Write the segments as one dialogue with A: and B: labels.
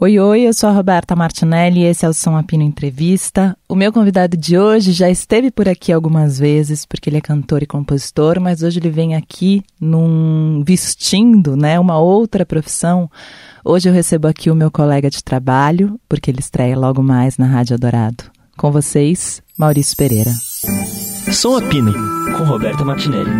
A: Oi, oi, eu sou a Roberta Martinelli e esse é o Som Apino Entrevista. O meu convidado de hoje já esteve por aqui algumas vezes, porque ele é cantor e compositor, mas hoje ele vem aqui num vestindo, né, uma outra profissão. Hoje eu recebo aqui o meu colega de trabalho, porque ele estreia logo mais na Rádio Dourado. Com vocês, Maurício Pereira.
B: Som Apino, com Roberta Martinelli.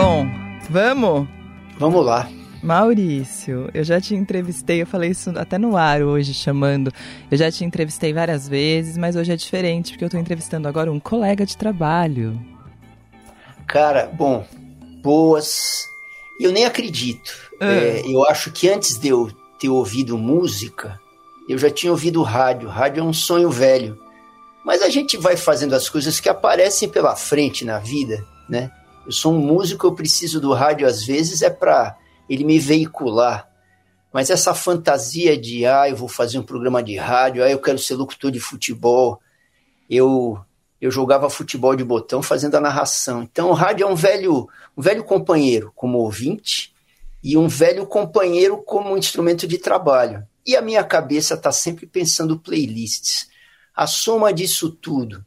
A: Bom, vamos?
C: Vamos lá.
A: Maurício, eu já te entrevistei, eu falei isso até no ar hoje, chamando. Eu já te entrevistei várias vezes, mas hoje é diferente, porque eu estou entrevistando agora um colega de trabalho.
C: Cara, bom, boas. Eu nem acredito. Ah. É, eu acho que antes de eu ter ouvido música, eu já tinha ouvido rádio. Rádio é um sonho velho. Mas a gente vai fazendo as coisas que aparecem pela frente na vida, né? Eu sou um músico, eu preciso do rádio às vezes é para ele me veicular. Mas essa fantasia de, ah, eu vou fazer um programa de rádio, ah, eu quero ser locutor de futebol. Eu eu jogava futebol de botão fazendo a narração. Então o rádio é um velho, um velho companheiro como ouvinte e um velho companheiro como instrumento de trabalho. E a minha cabeça está sempre pensando playlists. A soma disso tudo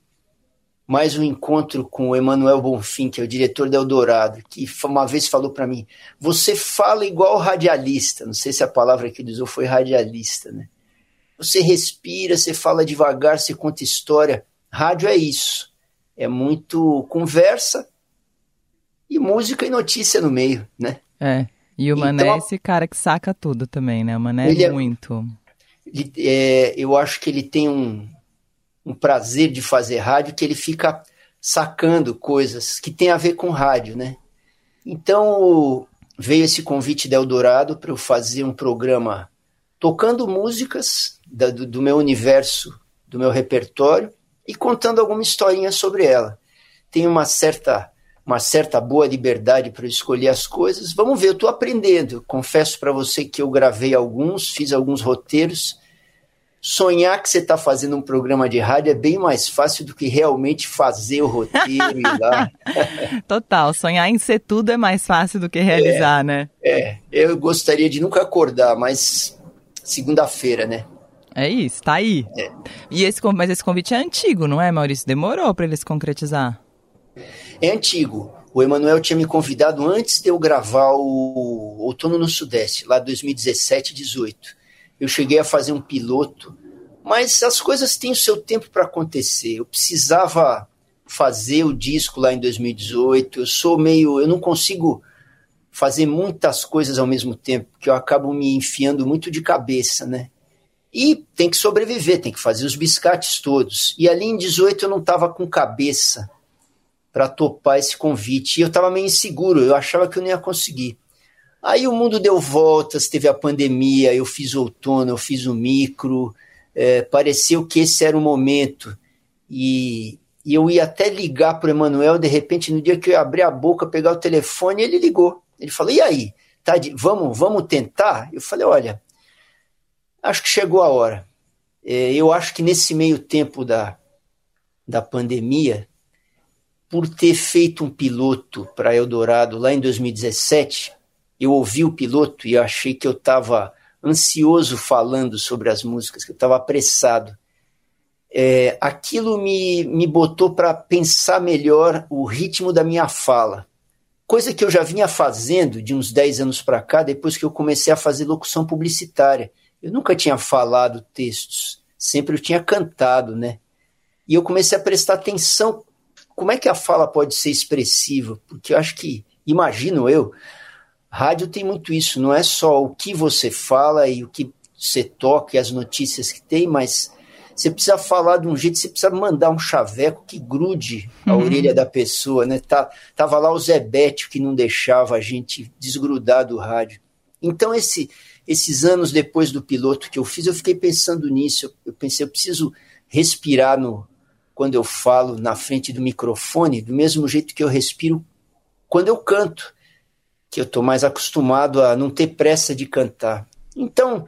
C: mais um encontro com o Emanuel Bonfim, que é o diretor da Eldorado, que uma vez falou para mim: você fala igual radialista. Não sei se a palavra que ele usou foi radialista, né? Você respira, você fala devagar, você conta história. Rádio é isso. É muito conversa e música e notícia no meio, né?
A: É. E o Mané então, é esse cara que saca tudo também, né? O Mané é, é muito.
C: Ele, é, eu acho que ele tem um, um prazer de fazer rádio que ele fica sacando coisas que tem a ver com rádio, né? Então veio esse convite da Eldorado para eu fazer um programa tocando músicas da, do, do, meu universo, do meu repertório e contando alguma historinha sobre ela. Tem uma certa uma certa boa liberdade para escolher as coisas. Vamos ver, eu estou aprendendo. confesso para você que eu gravei alguns, fiz alguns roteiros sonhar que você está fazendo um programa de rádio é bem mais fácil do que realmente fazer o roteiro e lá.
A: Total, sonhar em ser tudo é mais fácil do que realizar,
C: é,
A: né?
C: É, eu gostaria de nunca acordar, mas segunda-feira, né?
A: É isso, tá aí. É. E esse, mas esse convite é antigo, não é, Maurício? Demorou para ele se concretizar.
C: É antigo. O Emanuel tinha me convidado antes de eu gravar o Outono no Sudeste, lá 2017, 18 eu cheguei a fazer um piloto, mas as coisas têm o seu tempo para acontecer. Eu precisava fazer o disco lá em 2018. Eu sou meio, eu não consigo fazer muitas coisas ao mesmo tempo, porque eu acabo me enfiando muito de cabeça, né? E tem que sobreviver, tem que fazer os biscates todos. E ali em 18 eu não estava com cabeça para topar esse convite. E eu estava meio inseguro, eu achava que eu não ia conseguir. Aí o mundo deu voltas, teve a pandemia, eu fiz outono, eu fiz o micro, é, pareceu que esse era o momento. E, e eu ia até ligar para o Emanuel, de repente, no dia que eu abri a boca, pegar o telefone, ele ligou. Ele falou: E aí? Tá de, vamos, vamos tentar? Eu falei: Olha, acho que chegou a hora. É, eu acho que nesse meio tempo da, da pandemia, por ter feito um piloto para Eldorado lá em 2017 eu ouvi o piloto e achei que eu estava ansioso falando sobre as músicas, que eu estava apressado. É, aquilo me, me botou para pensar melhor o ritmo da minha fala. Coisa que eu já vinha fazendo de uns 10 anos para cá, depois que eu comecei a fazer locução publicitária. Eu nunca tinha falado textos, sempre eu tinha cantado, né? E eu comecei a prestar atenção como é que a fala pode ser expressiva, porque eu acho que, imagino eu, Rádio tem muito isso, não é só o que você fala e o que você toca e as notícias que tem, mas você precisa falar de um jeito, você precisa mandar um chaveco que grude a uhum. orelha da pessoa, né? Tá, tava lá o Zé Bétio que não deixava a gente desgrudar do rádio. Então, esse, esses anos depois do piloto que eu fiz, eu fiquei pensando nisso. Eu pensei, eu preciso respirar no, quando eu falo na frente do microfone, do mesmo jeito que eu respiro quando eu canto que eu estou mais acostumado a não ter pressa de cantar. Então,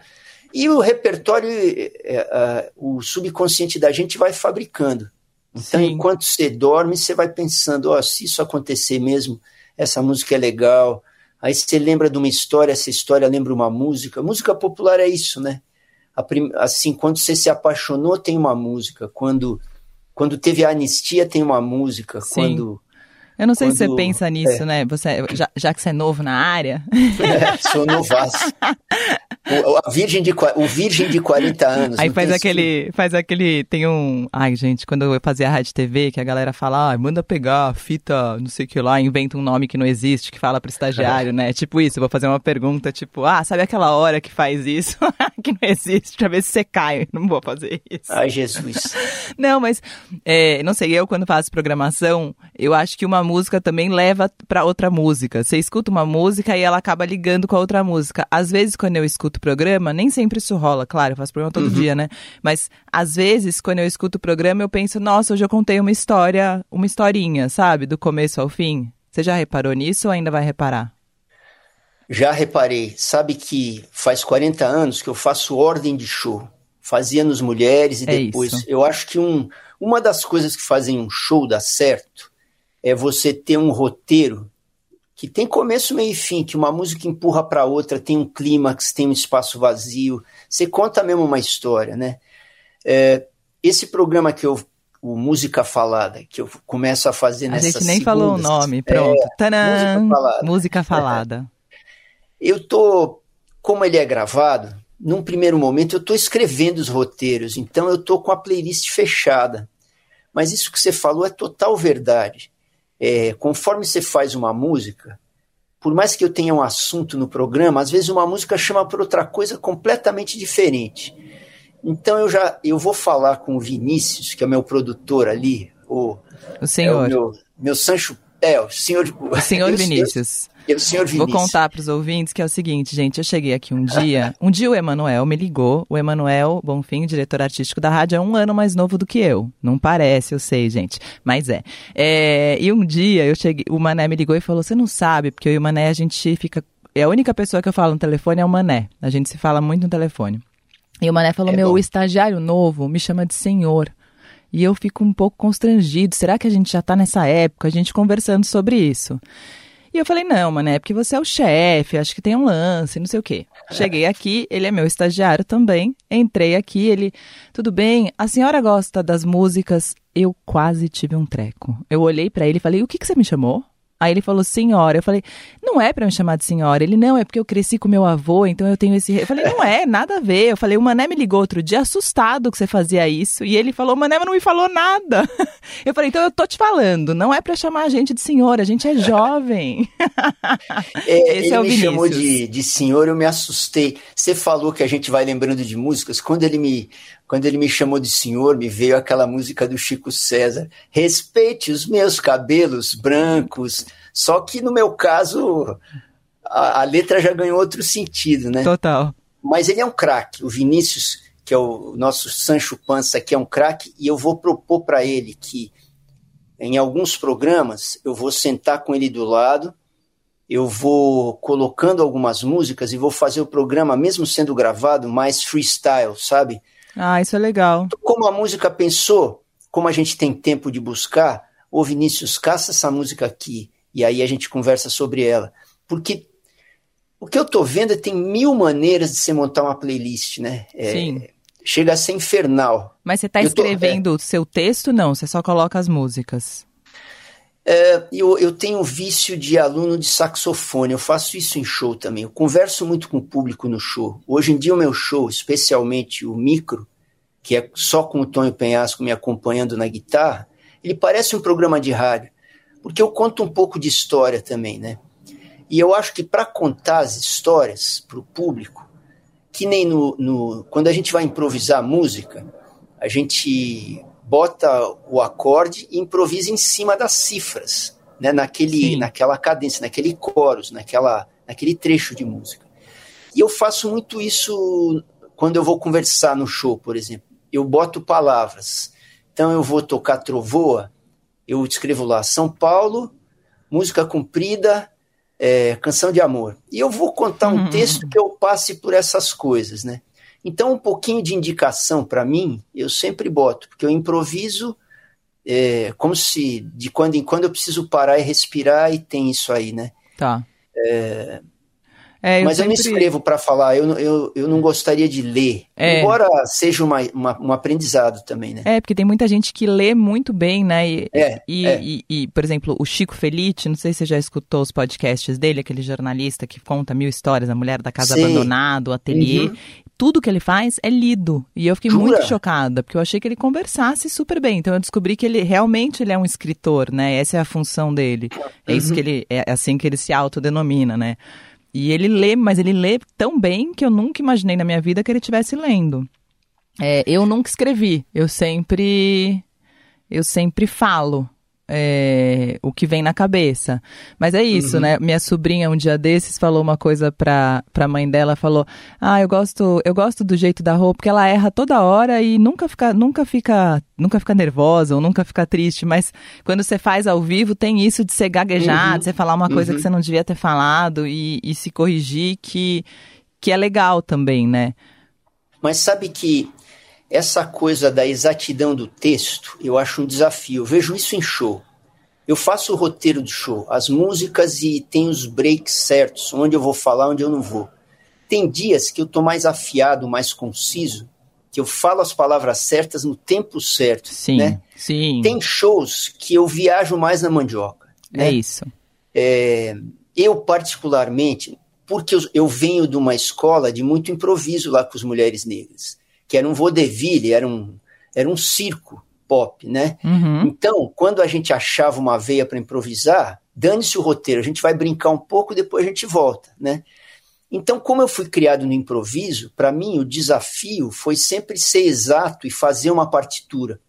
C: e o repertório, é, o subconsciente da gente vai fabricando. Então, Sim. enquanto você dorme, você vai pensando, ó, oh, se isso acontecer mesmo, essa música é legal. Aí você lembra de uma história, essa história lembra uma música. Música popular é isso, né? Assim, quando você se apaixonou, tem uma música. Quando, quando teve a anistia, tem uma música. Sim. Quando
A: eu não sei Quando... se você pensa nisso, é. né? Você, já, já, que você é novo na área.
C: É, sou novaço. O, virgem de, o virgem de 40 anos.
A: Aí faz aquele, faz aquele, tem um, ai gente, quando eu fazia rádio TV, que a galera fala, ah, manda pegar fita, não sei o que lá, inventa um nome que não existe, que fala pro estagiário, é. né? Tipo isso, eu vou fazer uma pergunta, tipo, ah, sabe aquela hora que faz isso, que não existe, pra ver se você cai, não vou fazer isso.
C: Ai, Jesus.
A: não, mas, é, não sei, eu quando faço programação, eu acho que uma música também leva para outra música. Você escuta uma música e ela acaba ligando com a outra música. Às vezes, quando eu escuto o programa, nem sempre isso rola, claro, eu faço programa todo uhum. dia, né? Mas às vezes, quando eu escuto o programa, eu penso, nossa, hoje eu contei uma história, uma historinha, sabe? Do começo ao fim. Você já reparou nisso ou ainda vai reparar?
C: Já reparei. Sabe que faz 40 anos que eu faço ordem de show. Fazia nos Mulheres e é depois. Isso. Eu acho que um, uma das coisas que fazem um show dar certo é você ter um roteiro que tem começo, meio e fim, que uma música empurra para outra, tem um clímax, tem um espaço vazio, você conta mesmo uma história, né? É, esse programa que eu o Música Falada, que eu começo a fazer nessa A
A: gente nem falou o nome, pronto. É, música Falada. Música Falada.
C: eu tô, como ele é gravado, num primeiro momento eu tô escrevendo os roteiros, então eu tô com a playlist fechada. Mas isso que você falou é total verdade é, conforme você faz uma música, por mais que eu tenha um assunto no programa, às vezes uma música chama por outra coisa completamente diferente. Então eu já eu vou falar com o Vinícius, que é meu produtor ali, o,
A: o senhor,
C: é o meu, meu Sancho, é o senhor,
A: senhor Vinícius.
C: E o senhor
A: Vou contar para os ouvintes que é o seguinte, gente. Eu cheguei aqui um dia. Um dia o Emanuel me ligou. O Emanuel Bonfim, diretor artístico da rádio, é um ano mais novo do que eu. Não parece, eu sei, gente. Mas é. é e um dia eu cheguei. O Mané me ligou e falou: Você não sabe, porque eu e o Mané a gente fica. É a única pessoa que eu falo no telefone é o Mané. A gente se fala muito no telefone. E o Mané falou: é Meu, bom. o estagiário novo me chama de senhor. E eu fico um pouco constrangido. Será que a gente já está nessa época? A gente conversando sobre isso. E eu falei, não, mano, é porque você é o chefe, acho que tem um lance, não sei o quê. Cheguei aqui, ele é meu estagiário também. Entrei aqui, ele, tudo bem, a senhora gosta das músicas? Eu quase tive um treco. Eu olhei para ele e falei, o que, que você me chamou? Aí ele falou, senhora. Eu falei, não é para me chamar de senhora. Ele, não, é porque eu cresci com meu avô, então eu tenho esse. Eu falei, não é, nada a ver. Eu falei, o Mané me ligou outro dia assustado que você fazia isso. E ele falou, o Mané não me falou nada. Eu falei, então eu tô te falando, não é para chamar a gente de senhora, a gente é jovem.
C: É, esse ele é o me Vinícius. chamou de, de senhor, eu me assustei. Você falou que a gente vai lembrando de músicas. Quando ele me quando ele me chamou de senhor, me veio aquela música do Chico César: Respeite os meus cabelos brancos. Só que no meu caso, a, a letra já ganhou outro sentido, né?
A: Total.
C: Mas ele é um craque. O Vinícius, que é o nosso Sancho Pança, que é um craque, e eu vou propor para ele que em alguns programas eu vou sentar com ele do lado, eu vou colocando algumas músicas e vou fazer o programa, mesmo sendo gravado, mais freestyle, sabe?
A: Ah, isso é legal.
C: Como a música pensou, como a gente tem tempo de buscar, ô Vinícius, caça essa música aqui, e aí a gente conversa sobre ela. Porque o que eu tô vendo é tem mil maneiras de você montar uma playlist, né? É, Sim. Chega a ser infernal.
A: Mas você está escrevendo o seu texto? Não, você só coloca as músicas.
C: É, eu, eu tenho um vício de aluno de saxofone, eu faço isso em show também. Eu converso muito com o público no show. Hoje em dia, o meu show, especialmente o micro, que é só com o Tonho Penhasco me acompanhando na guitarra, ele parece um programa de rádio, porque eu conto um pouco de história também, né? E eu acho que para contar as histórias para o público, que nem no, no, quando a gente vai improvisar música, a gente bota o acorde e improvisa em cima das cifras, né, naquele, naquela cadência, naquele chorus, naquela, naquele trecho de música. E eu faço muito isso quando eu vou conversar no show, por exemplo. Eu boto palavras. Então eu vou tocar trovoa, eu escrevo lá São Paulo, música comprida, é, canção de amor. E eu vou contar um uhum. texto que eu passe por essas coisas, né? Então, um pouquinho de indicação para mim, eu sempre boto, porque eu improviso é, como se de quando em quando eu preciso parar e respirar e tem isso aí, né?
A: Tá.
C: É, é, eu Mas sempre... eu não escrevo para falar, eu, eu, eu não gostaria de ler. É. Embora seja uma, uma, um aprendizado também, né?
A: É, porque tem muita gente que lê muito bem, né? E, é, e, é. E, e, por exemplo, o Chico Felite, não sei se você já escutou os podcasts dele, aquele jornalista que conta mil histórias, a mulher da casa abandonada, o ateliê. Uhum. Tudo que ele faz é lido. E eu fiquei Jura? muito chocada, porque eu achei que ele conversasse super bem. Então eu descobri que ele realmente ele é um escritor, né? Essa é a função dele. É uhum. isso que ele. É assim que ele se autodenomina, né? E ele lê, mas ele lê tão bem que eu nunca imaginei na minha vida que ele estivesse lendo. É, eu nunca escrevi, eu sempre eu sempre falo é, o que vem na cabeça. Mas é isso, uhum. né? Minha sobrinha um dia desses falou uma coisa pra, pra mãe dela, falou: "Ah, eu gosto, eu gosto do jeito da roupa, porque ela erra toda hora e nunca fica, nunca fica, nunca fica nervosa ou nunca fica triste, mas quando você faz ao vivo tem isso de ser gaguejado, uhum. você falar uma coisa uhum. que você não devia ter falado e, e se corrigir que que é legal também, né?
C: Mas sabe que essa coisa da exatidão do texto, eu acho um desafio. Eu vejo isso em show. Eu faço o roteiro do show, as músicas e tem os breaks certos, onde eu vou falar, onde eu não vou. Tem dias que eu tô mais afiado, mais conciso, que eu falo as palavras certas no tempo certo.
A: Sim,
C: né?
A: sim.
C: Tem shows que eu viajo mais na mandioca.
A: Né? É isso.
C: É, eu, particularmente, porque eu, eu venho de uma escola de muito improviso lá com as mulheres negras que era um vaudeville, era um, era um circo pop, né?
A: Uhum.
C: Então, quando a gente achava uma veia para improvisar, dane-se o roteiro, a gente vai brincar um pouco, depois a gente volta, né? Então, como eu fui criado no improviso, para mim o desafio foi sempre ser exato e fazer uma partitura.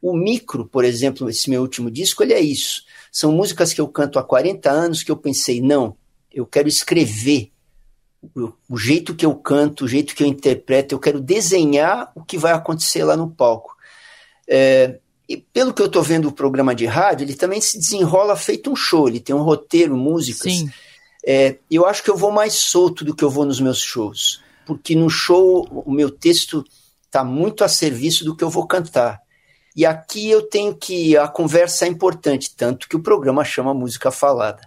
C: O micro, por exemplo, esse meu último disco, ele é isso. São músicas que eu canto há 40 anos que eu pensei, não, eu quero escrever o, jeito que eu canto, o jeito que eu interpreto, eu quero desenhar o que vai acontecer lá no palco. É, e pelo que eu estou vendo o programa de rádio, ele também se desenrola feito um show, ele tem um roteiro, músicas.
A: Sim.
C: É, eu acho que eu vou mais solto do que eu vou nos meus shows, porque no show o meu texto está muito a serviço do que eu vou cantar. E aqui eu tenho que a conversa é importante, tanto que o programa chama música falada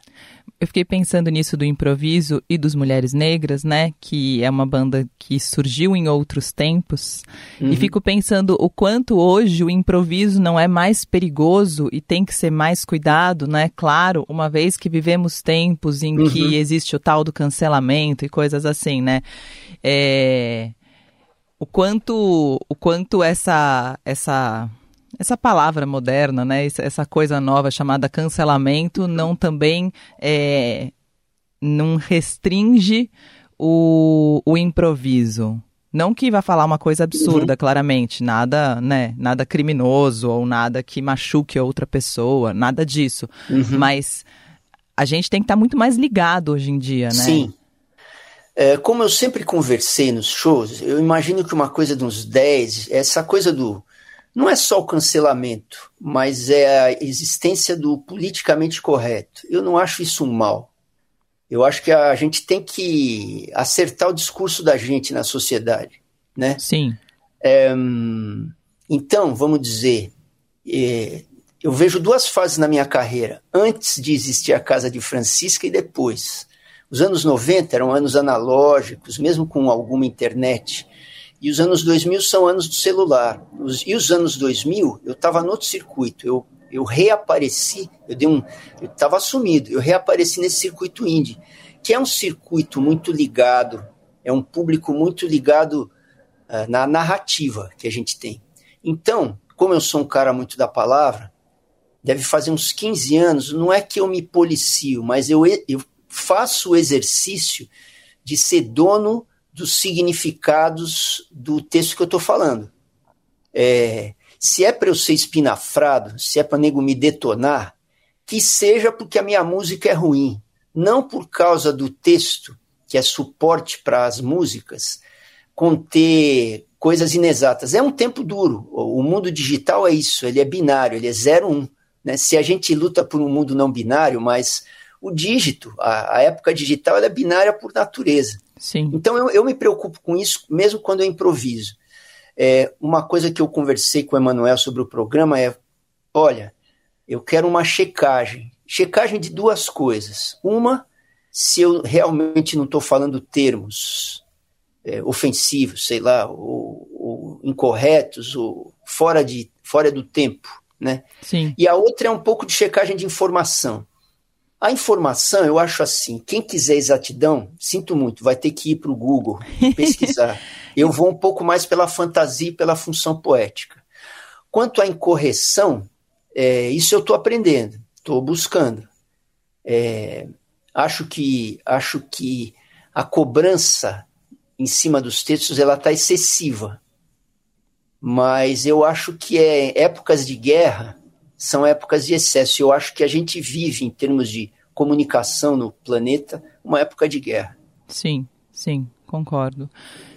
A: eu fiquei pensando nisso do improviso e dos Mulheres Negras, né? Que é uma banda que surgiu em outros tempos. Uhum. E fico pensando o quanto hoje o improviso não é mais perigoso e tem que ser mais cuidado, né? Claro, uma vez que vivemos tempos em uhum. que existe o tal do cancelamento e coisas assim, né? É... O quanto, o quanto essa, essa essa palavra moderna, né, essa coisa nova chamada cancelamento, não também é, não restringe o, o improviso. Não que vá falar uma coisa absurda, uhum. claramente, nada, né, nada criminoso ou nada que machuque outra pessoa, nada disso. Uhum. Mas a gente tem que estar tá muito mais ligado hoje em dia, né?
C: Sim. É, como eu sempre conversei nos shows, eu imagino que uma coisa de uns 10, essa coisa do não é só o cancelamento, mas é a existência do politicamente correto. Eu não acho isso um mal. Eu acho que a gente tem que acertar o discurso da gente na sociedade, né?
A: Sim.
C: É, então, vamos dizer, é, eu vejo duas fases na minha carreira, antes de existir a Casa de Francisca e depois. Os anos 90 eram anos analógicos, mesmo com alguma internet. E os anos 2000 são anos do celular. Os, e os anos 2000, eu estava no outro circuito. Eu, eu reapareci, eu dei um, eu estava sumido. Eu reapareci nesse circuito indie, que é um circuito muito ligado, é um público muito ligado uh, na narrativa que a gente tem. Então, como eu sou um cara muito da palavra, deve fazer uns 15 anos, não é que eu me policio, mas eu, eu faço o exercício de ser dono dos significados do texto que eu estou falando. É, se é para eu ser espinafrado, se é para nego me detonar, que seja porque a minha música é ruim, não por causa do texto, que é suporte para as músicas, conter coisas inexatas. É um tempo duro. O mundo digital é isso, ele é binário, ele é 0 1. Um, né? Se a gente luta por um mundo não binário, mas o dígito, a, a época digital, é binária por natureza.
A: Sim.
C: Então eu, eu me preocupo com isso, mesmo quando eu improviso. É, uma coisa que eu conversei com o Emanuel sobre o programa é olha, eu quero uma checagem. Checagem de duas coisas. Uma, se eu realmente não estou falando termos é, ofensivos, sei lá, ou, ou, incorretos, ou fora, de, fora do tempo, né?
A: Sim.
C: E a outra é um pouco de checagem de informação. A informação, eu acho assim, quem quiser exatidão, sinto muito, vai ter que ir para o Google pesquisar. eu vou um pouco mais pela fantasia e pela função poética. Quanto à incorreção, é, isso eu estou aprendendo, estou buscando. É, acho que acho que a cobrança em cima dos textos ela está excessiva, mas eu acho que é épocas de guerra são épocas de excesso. Eu acho que a gente vive, em termos de comunicação no planeta, uma época de guerra.
A: Sim, sim, concordo.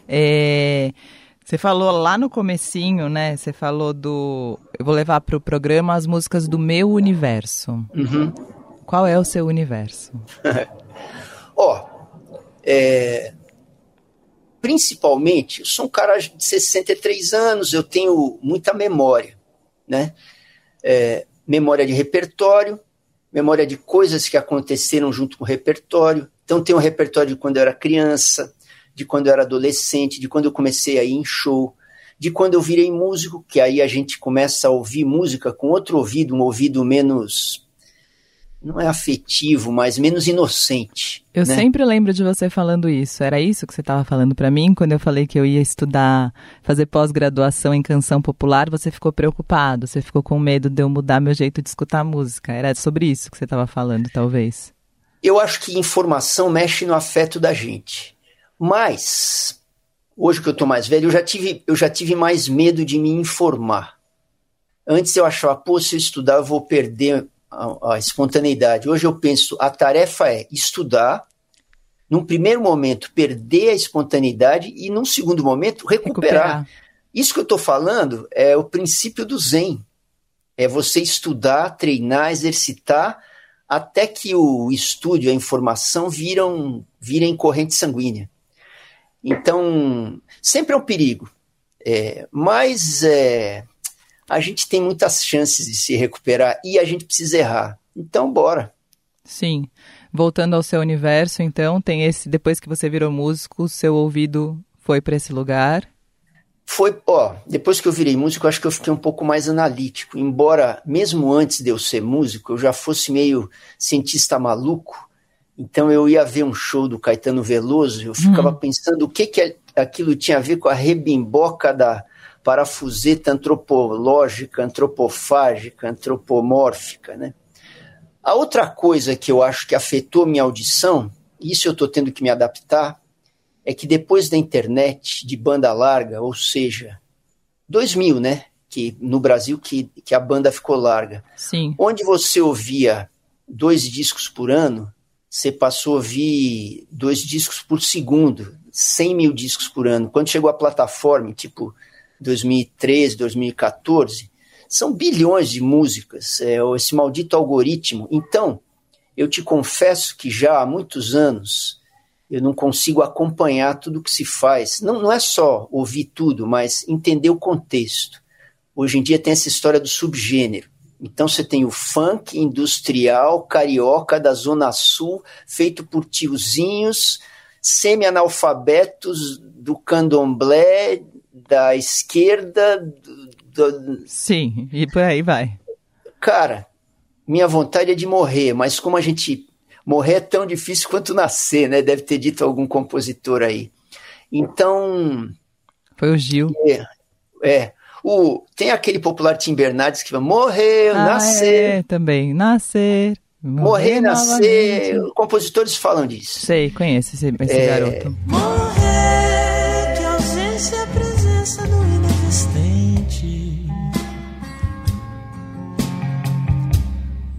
A: É, você falou lá no comecinho, né? Você falou do... Eu vou levar para o programa as músicas do meu universo.
C: Uhum.
A: Qual é o seu universo?
C: Ó, oh, é, principalmente, eu sou um cara de 63 anos, eu tenho muita memória, né? É, memória de repertório, memória de coisas que aconteceram junto com o repertório. Então tem um repertório de quando eu era criança, de quando eu era adolescente, de quando eu comecei a ir em show, de quando eu virei músico, que aí a gente começa a ouvir música com outro ouvido, um ouvido menos não é afetivo, mas menos inocente.
A: Eu
C: né?
A: sempre lembro de você falando isso. Era isso que você estava falando para mim quando eu falei que eu ia estudar, fazer pós-graduação em canção popular. Você ficou preocupado, você ficou com medo de eu mudar meu jeito de escutar música. Era sobre isso que você estava falando, talvez.
C: Eu acho que informação mexe no afeto da gente. Mas hoje que eu estou mais velho, eu já tive, eu já tive mais medo de me informar. Antes eu achava, pô, se eu estudar eu vou perder a, a espontaneidade. Hoje eu penso, a tarefa é estudar, num primeiro momento perder a espontaneidade e num segundo momento recuperar. recuperar. Isso que eu estou falando é o princípio do Zen. É você estudar, treinar, exercitar, até que o estudo, a informação viram, virem corrente sanguínea. Então, sempre é um perigo. É, mas é, a gente tem muitas chances de se recuperar e a gente precisa errar. Então, bora.
A: Sim. Voltando ao seu universo, então, tem esse. Depois que você virou músico, seu ouvido foi para esse lugar?
C: Foi, ó, depois que eu virei músico, acho que eu fiquei um pouco mais analítico. Embora, mesmo antes de eu ser músico, eu já fosse meio cientista maluco. Então eu ia ver um show do Caetano Veloso, eu ficava hum. pensando o que, que aquilo tinha a ver com a rebimboca da, parafuseta antropológica, antropofágica, antropomórfica. Né? A outra coisa que eu acho que afetou minha audição, isso eu estou tendo que me adaptar, é que depois da internet de banda larga, ou seja, 2000, né? Que no Brasil que, que a banda ficou larga.
A: Sim.
C: Onde você ouvia dois discos por ano, você passou a ouvir dois discos por segundo, 100 mil discos por ano. Quando chegou a plataforma, tipo 2013, 2014, são bilhões de músicas, é, esse maldito algoritmo. Então, eu te confesso que já há muitos anos eu não consigo acompanhar tudo que se faz. Não, não é só ouvir tudo, mas entender o contexto. Hoje em dia tem essa história do subgênero. Então você tem o funk industrial carioca da Zona Sul, feito por tiozinhos semi-analfabetos do candomblé da esquerda. Do,
A: do... Sim, e por aí vai.
C: Cara, minha vontade é de morrer, mas como a gente. Morrer é tão difícil quanto nascer, né? Deve ter dito algum compositor aí. Então.
A: Foi o Gil.
C: É. é o, tem aquele popular Tim Bernardes que vai morrer, ah, nascer.
A: É, também. Nascer.
C: Morrer, morrer nascer. Compositores falam disso.
A: Sei, conheço esse, esse é... garoto.
D: Morrer,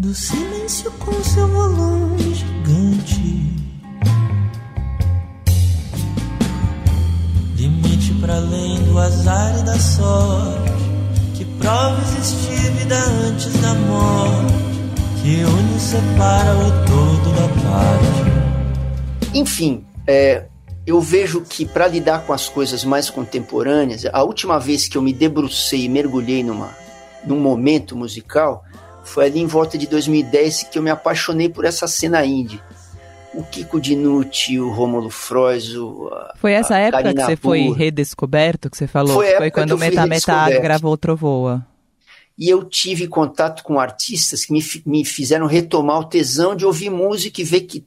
D: do silêncio com seu volume gigante, limite para além do azar e da sorte, que prova existir vida antes da morte, que une e separa o todo da parte.
C: Enfim, é, eu vejo que para lidar com as coisas mais contemporâneas, a última vez que eu me debrucei e mergulhei numa, num momento musical, foi ali em volta de 2010 que eu me apaixonei por essa cena indie. O Kiko Dinucci, o Rômulo Frois, o,
A: Foi essa época Karina que você foi redescoberto, que você falou?
C: Foi,
A: foi quando o Meta Meta gravou Trovoa.
C: E eu tive contato com artistas que me, me fizeram retomar o tesão de ouvir música e ver que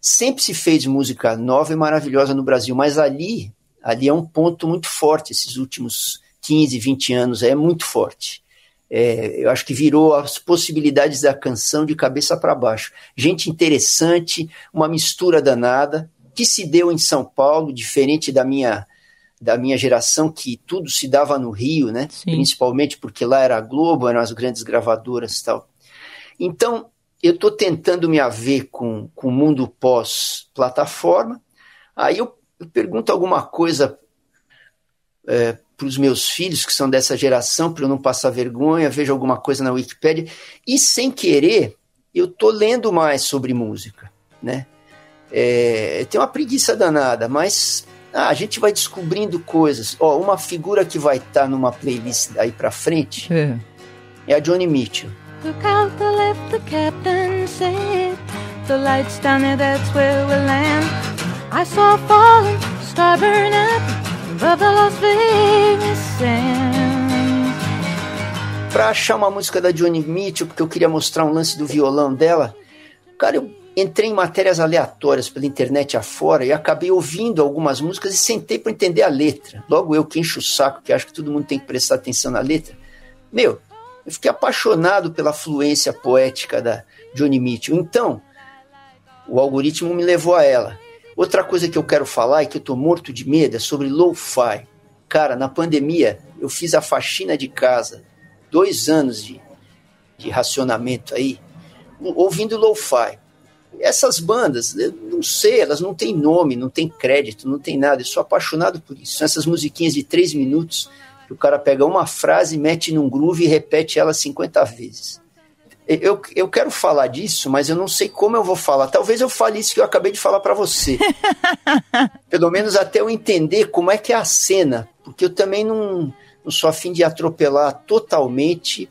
C: sempre se fez música nova e maravilhosa no Brasil, mas ali, ali é um ponto muito forte, esses últimos 15, 20 anos, é muito forte. É, eu acho que virou as possibilidades da canção de cabeça para baixo. Gente interessante, uma mistura danada, que se deu em São Paulo, diferente da minha da minha geração, que tudo se dava no Rio, né? Sim. Principalmente porque lá era a Globo, eram as grandes gravadoras e tal. Então, eu estou tentando me haver com, com o mundo pós-plataforma. Aí eu, eu, pergunto alguma coisa é, para os meus filhos, que são dessa geração, para eu não passar vergonha, vejo alguma coisa na Wikipedia, e sem querer, eu estou lendo mais sobre música, né? É, tem uma preguiça danada, mas ah, a gente vai descobrindo coisas. Ó, uma figura que vai estar tá numa playlist aí para frente é. é a Johnny Mitchell. Look out the left, the captain said The lights down there, that's where we'll land I saw falling, star burn up Pra achar uma música da Johnny Mitchell, porque eu queria mostrar um lance do violão dela, cara, eu entrei em matérias aleatórias pela internet afora e acabei ouvindo algumas músicas e sentei para entender a letra. Logo eu que encho o saco, que acho que todo mundo tem que prestar atenção na letra. Meu, eu fiquei apaixonado pela fluência poética da Johnny Mitchell. Então, o algoritmo me levou a ela. Outra coisa que eu quero falar e que eu tô morto de medo é sobre lo-fi. Cara, na pandemia eu fiz a faxina de casa, dois anos de, de racionamento aí, ouvindo lo-fi. Essas bandas, eu não sei, elas não têm nome, não têm crédito, não tem nada. Eu sou apaixonado por isso. São essas musiquinhas de três minutos que o cara pega uma frase, mete num groove e repete ela 50 vezes. Eu, eu quero falar disso, mas eu não sei como eu vou falar. Talvez eu fale isso que eu acabei de falar para você. Pelo menos até eu entender como é que é a cena, porque eu também não, não sou afim de atropelar totalmente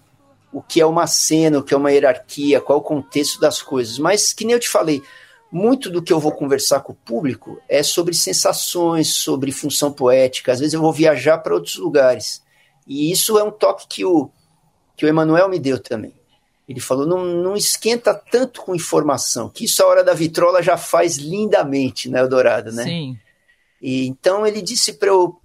C: o que é uma cena, o que é uma hierarquia, qual é o contexto das coisas. Mas, que nem eu te falei, muito do que eu vou conversar com o público é sobre sensações, sobre função poética. Às vezes eu vou viajar para outros lugares. E isso é um toque que o, que o Emanuel me deu também. Ele falou: não, não esquenta tanto com informação, que isso a hora da vitrola já faz lindamente na Eldorado, né?
A: Sim.
C: E, então ele disse para eu.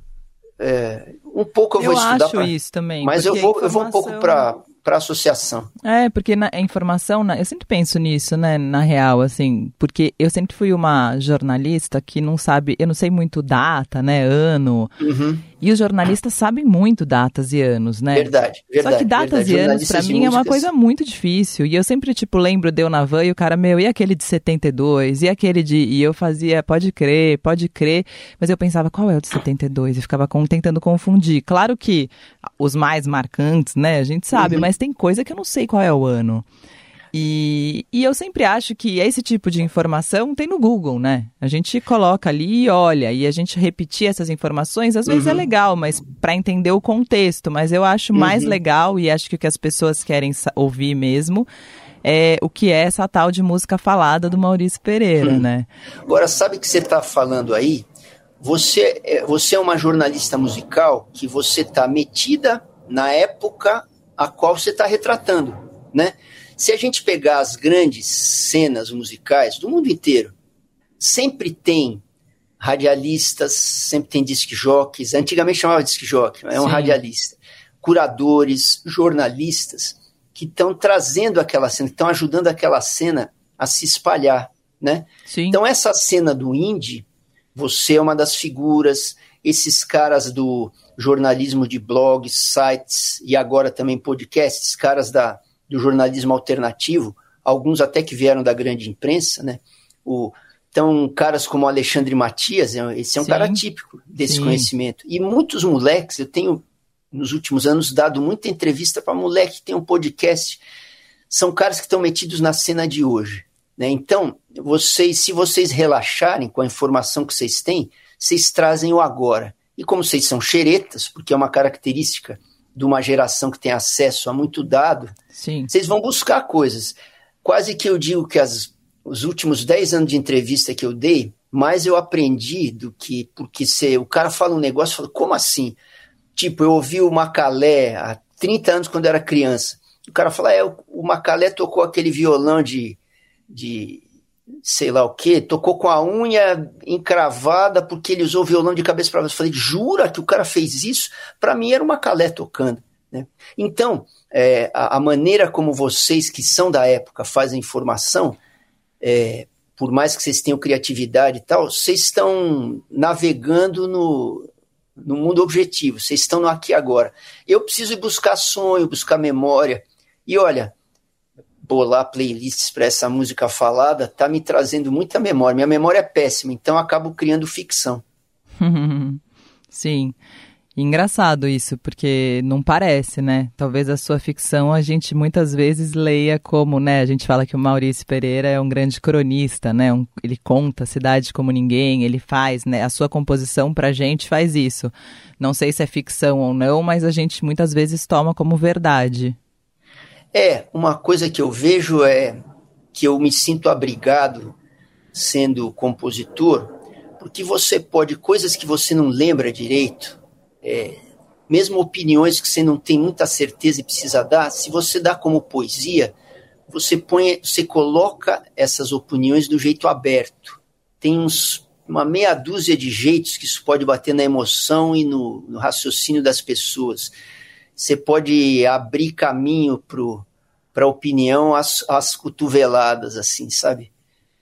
C: É, um pouco eu, eu vou estudar.
A: Acho isso também.
C: Mas eu vou, informação... eu vou um pouco para para associação.
A: É, porque na, a informação, eu sempre penso nisso, né, na real, assim, porque eu sempre fui uma jornalista que não sabe, eu não sei muito data, né, ano,
C: uhum.
A: e os jornalistas sabem muito datas e anos, né?
C: Verdade, verdade.
A: Só que datas
C: verdade,
A: e anos, para mim, é uma coisa muito difícil, e eu sempre, tipo, lembro, deu na van e o cara, meu, e aquele de 72, e aquele de, e eu fazia, pode crer, pode crer, mas eu pensava, qual é o de 72? E ficava com, tentando confundir. Claro que os mais marcantes, né, a gente sabe, uhum. mas tem coisa que eu não sei qual é o ano. E, e eu sempre acho que esse tipo de informação tem no Google, né? A gente coloca ali e olha, e a gente repetir essas informações, às vezes é uhum. é legal, mas para entender o contexto. Mas eu acho mais uhum. legal, e acho que o que as pessoas querem ouvir mesmo, é o que é essa tal de música falada do Maurício Pereira, hum. né?
C: Agora, sabe que você está falando aí? Você, é, você é uma jornalista musical que você está metida na época a qual você está retratando, né? Se a gente pegar as grandes cenas musicais do mundo inteiro, sempre tem radialistas, sempre tem disc jockeys, antigamente chamava disc jockey, é um Sim. radialista, curadores, jornalistas que estão trazendo aquela cena, que estão ajudando aquela cena a se espalhar, né?
A: Sim.
C: Então essa cena do indie, você é uma das figuras, esses caras do jornalismo de blogs, sites e agora também podcasts, caras da, do jornalismo alternativo, alguns até que vieram da grande imprensa, né? O, então, caras como Alexandre Matias, é esse é um Sim. cara típico desse Sim. conhecimento. E muitos moleques, eu tenho nos últimos anos dado muita entrevista para moleque que tem um podcast, são caras que estão metidos na cena de hoje. Né? Então, vocês, se vocês relaxarem com a informação que vocês têm, vocês trazem o agora. E como vocês são xeretas, porque é uma característica de uma geração que tem acesso a muito dado,
A: Sim.
C: vocês vão buscar coisas. Quase que eu digo que as, os últimos 10 anos de entrevista que eu dei, mais eu aprendi do que. Porque se o cara fala um negócio, eu falo, como assim? Tipo, eu ouvi o Macalé há 30 anos quando eu era criança. O cara fala, é, o Macalé tocou aquele violão de, de sei lá o que, tocou com a unha encravada porque ele usou violão de cabeça para baixo. Eu falei, jura que o cara fez isso? Para mim era uma calé tocando. Né? Então, é, a, a, maneira como vocês que são da época fazem informação, é, por mais que vocês tenham criatividade e tal, vocês estão navegando no, no mundo objetivo, vocês estão no aqui e agora. Eu preciso ir buscar sonho, buscar memória. E olha, bolar playlists para essa música falada tá me trazendo muita memória. Minha memória é péssima, então acabo criando ficção.
A: Sim. Engraçado isso, porque não parece, né? Talvez a sua ficção a gente muitas vezes leia como, né? A gente fala que o Maurício Pereira é um grande cronista, né? Um, ele conta a cidade como ninguém, ele faz, né? A sua composição pra gente faz isso. Não sei se é ficção ou não, mas a gente muitas vezes toma como verdade.
C: É, uma coisa que eu vejo é que eu me sinto abrigado sendo compositor, porque você pode, coisas que você não lembra direito, é, mesmo opiniões que você não tem muita certeza e precisa dar, se você dá como poesia, você põe, você coloca essas opiniões do jeito aberto. Tem uns, uma meia dúzia de jeitos que isso pode bater na emoção e no, no raciocínio das pessoas você pode abrir caminho para a opinião às, às cotoveladas, assim, sabe?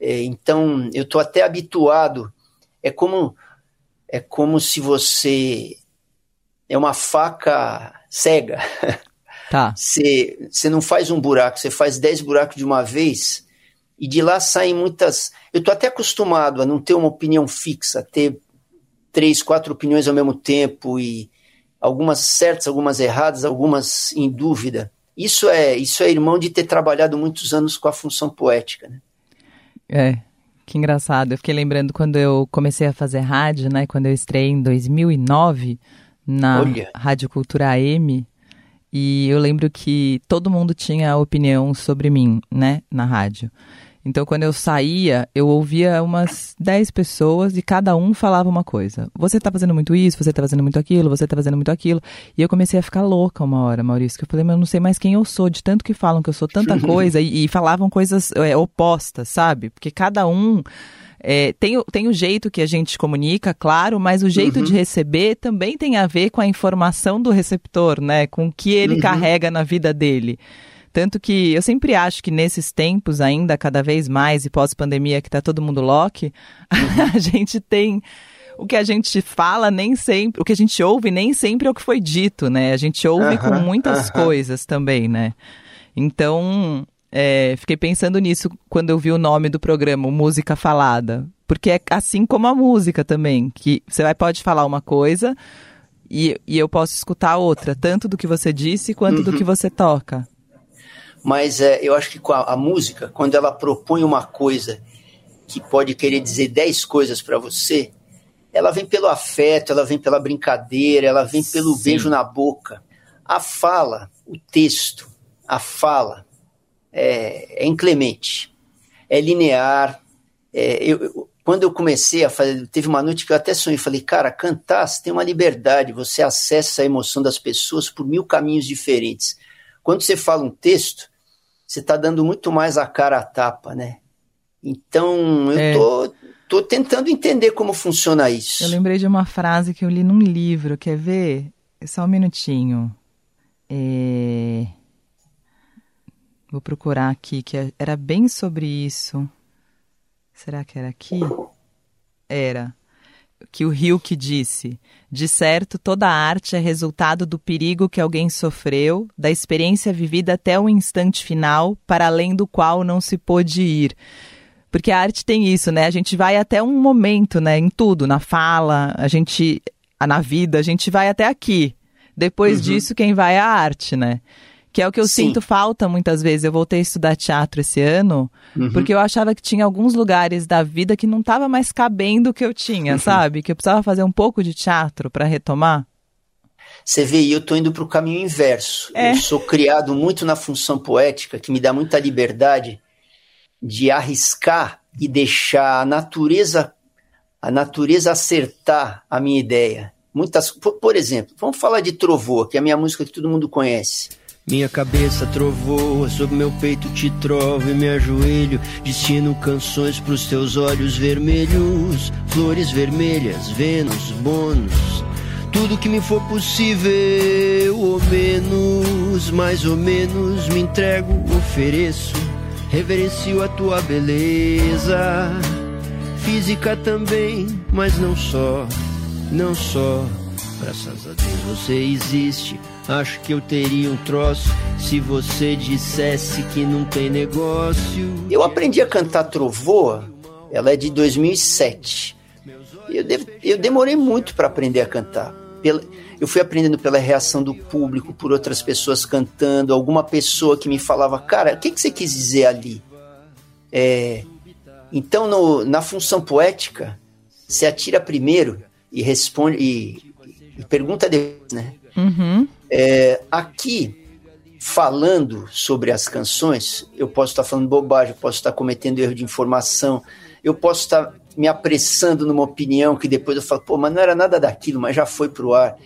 C: É, então, eu estou até habituado. É como, é como se você é uma faca cega.
A: Tá.
C: Você, você não faz um buraco, você faz dez buracos de uma vez e de lá saem muitas. Eu estou até acostumado a não ter uma opinião fixa, ter três, quatro opiniões ao mesmo tempo e algumas certas, algumas erradas, algumas em dúvida. Isso é, isso é irmão de ter trabalhado muitos anos com a função poética, né?
A: É, que engraçado. Eu fiquei lembrando quando eu comecei a fazer rádio, né? Quando eu estreiei em 2009 na Olha. Rádio Cultura AM. E eu lembro que todo mundo tinha opinião sobre mim, né? Na rádio. Então, quando eu saía, eu ouvia umas 10 pessoas e cada um falava uma coisa. Você tá fazendo muito isso, você tá fazendo muito aquilo, você tá fazendo muito aquilo. E eu comecei a ficar louca uma hora, Maurício, que eu falei, mas eu não sei mais quem eu sou, de tanto que falam que eu sou tanta coisa e, e falavam coisas é, opostas, sabe? Porque cada um. É, tem, tem o jeito que a gente comunica, claro, mas o jeito uhum. de receber também tem a ver com a informação do receptor, né? Com o que ele uhum. carrega na vida dele. Tanto que eu sempre acho que nesses tempos ainda, cada vez mais, e pós-pandemia que tá todo mundo lock, a gente tem o que a gente fala nem sempre, o que a gente ouve nem sempre é o que foi dito, né? A gente ouve uh -huh, com muitas uh -huh. coisas também, né? Então, é, fiquei pensando nisso quando eu vi o nome do programa, Música Falada. Porque é assim como a música também, que você vai, pode falar uma coisa e, e eu posso escutar outra, tanto do que você disse quanto do que você toca
C: mas é, eu acho que a, a, música, quando ela propõe uma coisa que pode querer dizer dez coisas para você, ela vem pelo afeto, ela vem pela brincadeira, ela vem pelo Sim. beijo na boca. A fala, o texto, a fala é, é inclemente, é linear. É, eu, eu, quando eu comecei a fazer, teve uma noite que eu até sonhei, falei, cara, cantar, você tem uma liberdade, você acessa a emoção das pessoas por mil caminhos diferentes. Quando você fala um texto, você está dando muito mais a cara à tapa, né? Então, eu é. tô, tô tentando entender como funciona isso.
A: Eu lembrei de uma frase que eu li num livro, quer ver? Só um minutinho. É... Vou procurar aqui, que é, era bem sobre isso. Será que era aqui? Era que o Hilke disse: De certo, toda arte é resultado do perigo que alguém sofreu, da experiência vivida até o instante final, para além do qual não se pôde ir. Porque a arte tem isso, né? A gente vai até um momento, né? Em tudo, na fala, a gente, na vida, a gente vai até aqui. Depois uhum. disso, quem vai é a arte, né? Que é o que eu Sim. sinto falta muitas vezes. Eu voltei a estudar teatro esse ano, uhum. porque eu achava que tinha alguns lugares da vida que não estava mais cabendo o que eu tinha, uhum. sabe? Que eu precisava fazer um pouco de teatro para retomar.
C: Você vê, eu estou indo para o caminho inverso. É. Eu sou criado muito na função poética, que me dá muita liberdade de arriscar e deixar a natureza a natureza acertar a minha ideia. Muitas, por, por exemplo, vamos falar de Trovoa, que é a minha música que todo mundo conhece.
E: Minha cabeça trovoa, sobre meu peito te trovo e me ajoelho. Destino canções pros teus olhos vermelhos, flores vermelhas, Vênus, bônus. Tudo que me for possível, ou menos, mais ou menos, me entrego, ofereço. Reverencio a tua beleza, física também, mas não só, não só. Graças a Deus você existe Acho que eu teria um troço se você dissesse que não tem negócio.
C: Eu aprendi a cantar trovoa, ela é de 2007. Eu, eu demorei muito para aprender a cantar. eu fui aprendendo pela reação do público, por outras pessoas cantando, alguma pessoa que me falava, cara, o que, que você quis dizer ali? É, então, no, na função poética, você atira primeiro e responde e, e pergunta depois, né?
A: Uhum.
C: É, aqui, falando sobre as canções, eu posso estar falando bobagem, eu posso estar cometendo erro de informação, eu posso estar me apressando numa opinião que depois eu falo, pô, mas não era nada daquilo, mas já foi pro ar.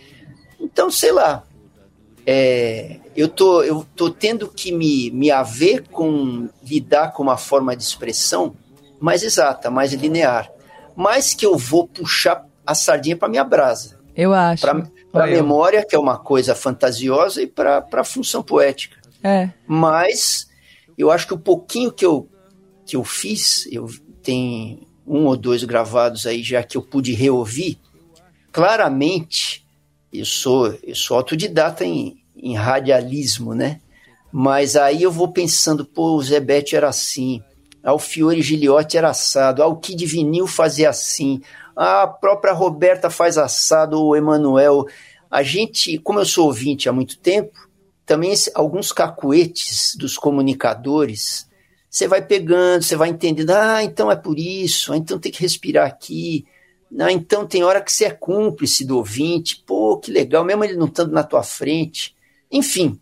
C: Então, sei lá, é, eu, tô, eu tô tendo que me, me haver com lidar com uma forma de expressão mais exata, mais linear, mas que eu vou puxar a sardinha para minha brasa.
A: Eu acho.
C: Para a memória, que é uma coisa fantasiosa, e para a função poética.
A: É.
C: Mas eu acho que o pouquinho que eu, que eu fiz, eu tenho um ou dois gravados aí já que eu pude reouvir, claramente eu sou, eu sou autodidata em, em radialismo, né? Mas aí eu vou pensando, pô, o Zebete era assim, ah, o Fiore Giliotti era assado, ah, o Kid Vinil fazia assim, a própria Roberta faz assado, o Emanuel. A gente, como eu sou ouvinte há muito tempo, também alguns cacuetes dos comunicadores, você vai pegando, você vai entendendo, ah, então é por isso, ah, então tem que respirar aqui, ah, então tem hora que você é cúmplice do ouvinte, pô, que legal, mesmo ele não estando na tua frente. Enfim,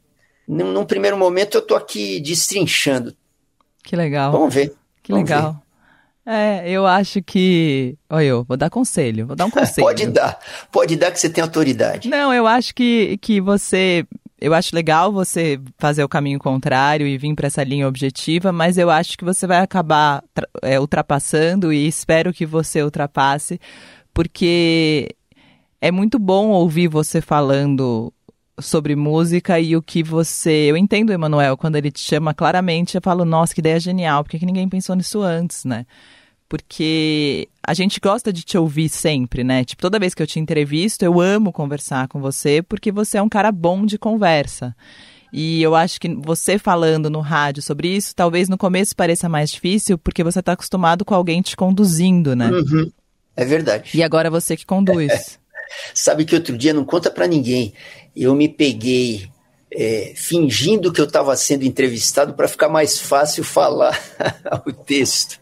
C: num, num primeiro momento eu tô aqui destrinchando.
A: Que legal.
C: Vamos ver.
A: Que Vamos legal. Ver. É, eu acho que. Olha, eu vou dar conselho, vou dar um conselho.
C: pode dar, pode dar que você tem autoridade.
A: Não, eu acho que, que você. Eu acho legal você fazer o caminho contrário e vir para essa linha objetiva, mas eu acho que você vai acabar é, ultrapassando e espero que você ultrapasse, porque é muito bom ouvir você falando sobre música e o que você. Eu entendo, Emanuel, quando ele te chama claramente, eu falo, nossa, que ideia genial, por que ninguém pensou nisso antes, né? Porque a gente gosta de te ouvir sempre, né? Tipo, toda vez que eu te entrevisto, eu amo conversar com você, porque você é um cara bom de conversa. E eu acho que você falando no rádio sobre isso, talvez no começo pareça mais difícil, porque você está acostumado com alguém te conduzindo, né?
C: Uhum. É verdade.
A: E agora é você que conduz.
C: Sabe que outro dia, não conta para ninguém, eu me peguei é, fingindo que eu estava sendo entrevistado para ficar mais fácil falar o texto.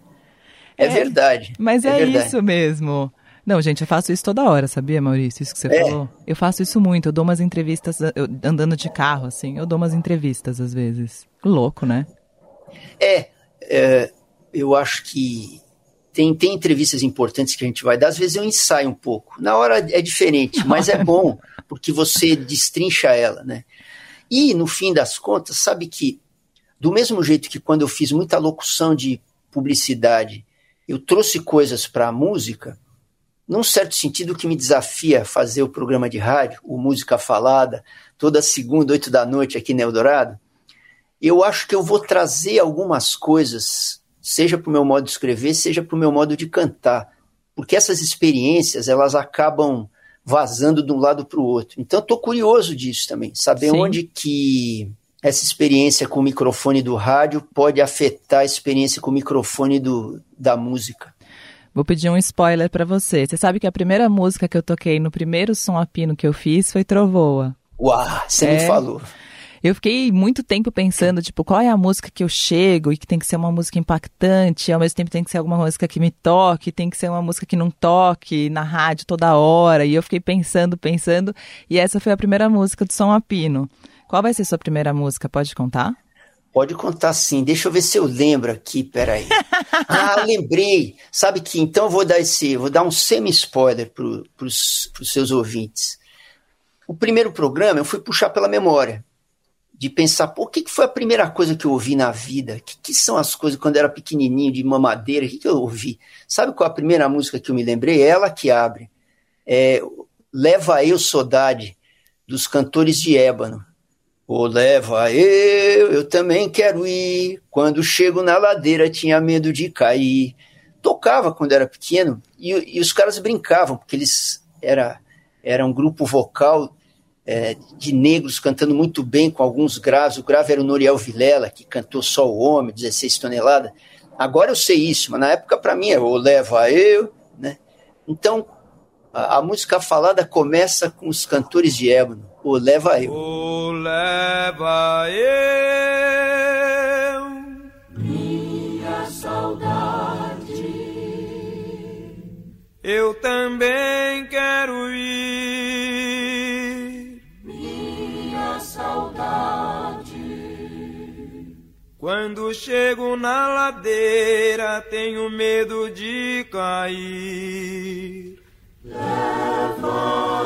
C: É, é, verdade.
A: Mas é, é verdade. isso mesmo. Não, gente, eu faço isso toda hora, sabia, Maurício? Isso que você é. falou. Eu faço isso muito. Eu dou umas entrevistas eu, andando de carro, assim. Eu dou umas entrevistas às vezes. Louco, né?
C: É, é eu acho que tem, tem entrevistas importantes que a gente vai dar, às vezes eu ensaio um pouco. Na hora é diferente, mas é bom, porque você destrincha ela, né? E, no fim das contas, sabe que, do mesmo jeito que quando eu fiz muita locução de publicidade, eu trouxe coisas para a música, num certo sentido que me desafia a fazer o programa de rádio, o Música Falada, toda segunda, oito da noite aqui na Eldorado, eu acho que eu vou trazer algumas coisas seja para o meu modo de escrever, seja para o meu modo de cantar. Porque essas experiências, elas acabam vazando de um lado para o outro. Então, estou curioso disso também, saber Sim. onde que essa experiência com o microfone do rádio pode afetar a experiência com o microfone do, da música.
A: Vou pedir um spoiler para você. Você sabe que a primeira música que eu toquei no primeiro som a pino que eu fiz foi Trovoa.
C: Uau, você é... me falou.
A: Eu fiquei muito tempo pensando, tipo, qual é a música que eu chego e que tem que ser uma música impactante, ao mesmo tempo tem que ser alguma música que me toque, tem que ser uma música que não toque na rádio toda hora. E eu fiquei pensando, pensando, e essa foi a primeira música do Som Apino. Qual vai ser sua primeira música? Pode contar?
C: Pode contar sim. Deixa eu ver se eu lembro aqui, peraí. ah, lembrei. Sabe que então eu vou dar esse, vou dar um semi-spoiler para os seus ouvintes. O primeiro programa eu fui puxar pela memória de pensar, pô, o que, que foi a primeira coisa que eu ouvi na vida? O que, que são as coisas quando eu era pequenininho, de mamadeira? O que, que eu ouvi? Sabe qual a primeira música que eu me lembrei? É ela que abre. É, Leva Eu Saudade, dos cantores de Ébano. Ô, leva eu, eu também quero ir. Quando chego na ladeira tinha medo de cair. Tocava quando era pequeno e, e os caras brincavam, porque eles era, era um grupo vocal é, de negros cantando muito bem, com alguns graves. O grave era o Noriel Vilela, que cantou Só o Homem, 16 toneladas. Agora eu sei isso, mas na época para mim é o Leva Eu, né? Então a, a, música falada começa com os cantores de ébano, o Leva Eu.
F: O Leva Eu, Quando chego na ladeira, tenho medo de cair.
G: Leva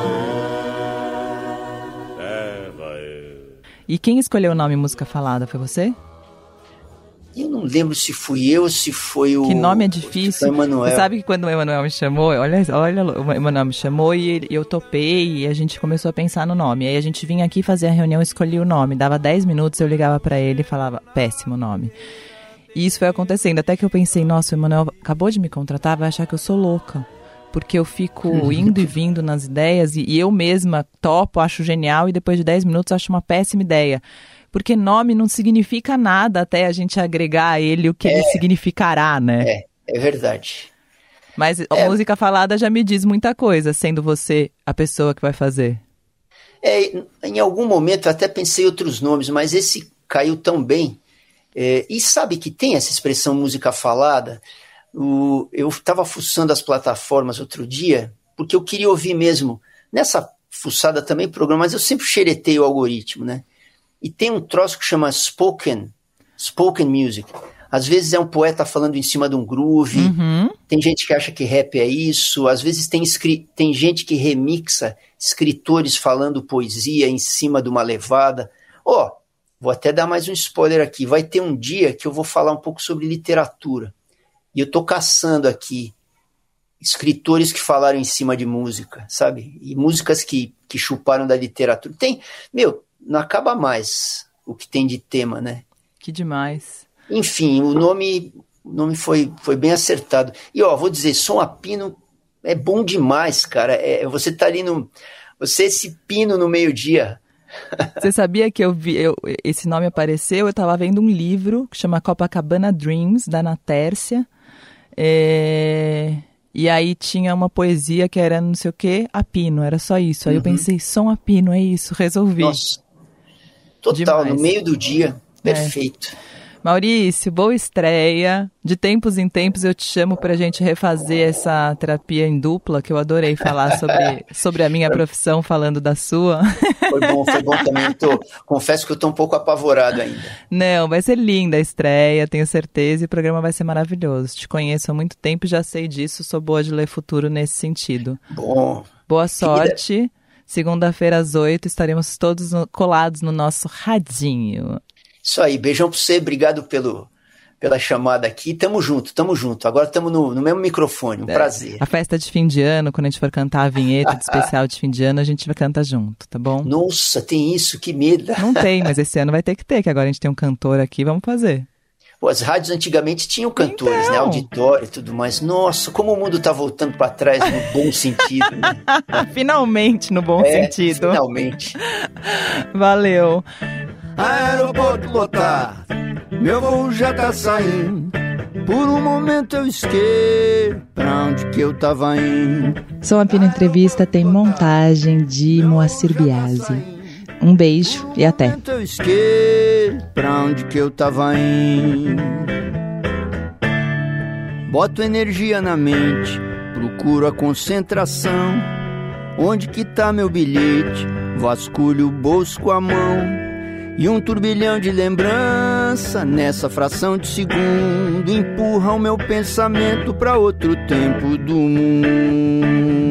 F: eu. Leva eu.
A: E quem escolheu o nome Música Falada? Foi você?
C: Eu não lembro se fui eu se foi o.
A: Que nome é difícil. O Emanuel. Você sabe que quando o Emanuel me chamou, olha, olha, o Emanuel me chamou e eu topei e a gente começou a pensar no nome. Aí a gente vinha aqui fazer a reunião escolhia o nome. Dava 10 minutos, eu ligava para ele e falava, péssimo nome. E isso foi acontecendo. Até que eu pensei, nossa, o Emanuel acabou de me contratar, vai achar que eu sou louca. Porque eu fico indo e vindo nas ideias e, e eu mesma topo, acho genial e depois de 10 minutos acho uma péssima ideia porque nome não significa nada até a gente agregar a ele o que é, ele significará, né?
C: É, é verdade.
A: Mas a é. música falada já me diz muita coisa, sendo você a pessoa que vai fazer.
C: É, em algum momento eu até pensei outros nomes, mas esse caiu tão bem. É, e sabe que tem essa expressão música falada? O, eu estava fuçando as plataformas outro dia, porque eu queria ouvir mesmo. Nessa fuçada também programa, mas eu sempre xeretei o algoritmo, né? E tem um troço que chama spoken, spoken music. Às vezes é um poeta falando em cima de um groove, uhum. tem gente que acha que rap é isso, às vezes tem, tem gente que remixa escritores falando poesia em cima de uma levada. Ó, oh, vou até dar mais um spoiler aqui. Vai ter um dia que eu vou falar um pouco sobre literatura. E eu tô caçando aqui escritores que falaram em cima de música, sabe? E músicas que, que chuparam da literatura. Tem, meu, não acaba mais o que tem de tema, né?
A: Que demais.
C: Enfim, o nome, o nome foi, foi bem acertado. E ó, vou dizer, som a pino é bom demais, cara. É, você tá ali no. Você esse pino no meio-dia.
A: Você sabia que eu vi, eu, esse nome apareceu? Eu estava vendo um livro que chama Copacabana Dreams, da Natércia. É, e aí tinha uma poesia que era não sei o que, a pino, era só isso. Aí uhum. eu pensei, som a pino, é isso, resolvi.
C: Nossa, Total, Demais. no meio do dia. É. Perfeito.
A: É. Maurício, boa estreia. De tempos em tempos eu te chamo para a gente refazer essa terapia em dupla, que eu adorei falar sobre, sobre a minha profissão falando da sua.
C: Foi bom, foi bom também. Tô, confesso que eu estou um pouco apavorado ainda.
A: Não, vai ser linda a estreia, tenho certeza, e o programa vai ser maravilhoso. Te conheço há muito tempo, já sei disso, sou boa de ler futuro nesse sentido.
C: Bom.
A: Boa sorte. Querida. Segunda-feira às oito estaremos todos no, colados no nosso radinho.
C: Isso aí, beijão pra você, obrigado pelo, pela chamada aqui. Tamo junto, tamo junto. Agora estamos no, no, mesmo microfone, um é, prazer.
A: A festa de fim de ano, quando a gente for cantar a vinheta de especial de fim de ano, a gente vai cantar junto, tá bom?
C: Nossa, tem isso, que medo.
A: Não tem, mas esse ano vai ter que ter, que agora a gente tem um cantor aqui, vamos fazer.
C: Pô, as rádios antigamente tinham cantores, né? então. né? Auditório e tudo mais. Nossa, como o mundo tá voltando para trás no bom sentido. Né?
A: finalmente, no bom é, sentido.
C: Finalmente.
A: Valeu.
E: Aeroporto lotado, meu voo já tá saindo. Por um momento eu pra onde que eu tava indo.
A: Sou a Pina Entrevista tem montagem de Moacir Biasi. Um beijo e até.
C: Eu esqueço pra onde que eu tava indo. Boto energia na mente, procuro a concentração. Onde que tá meu bilhete? Vasculho o bolso com a mão. E um turbilhão de lembrança nessa fração de segundo empurra o meu pensamento para outro tempo do mundo.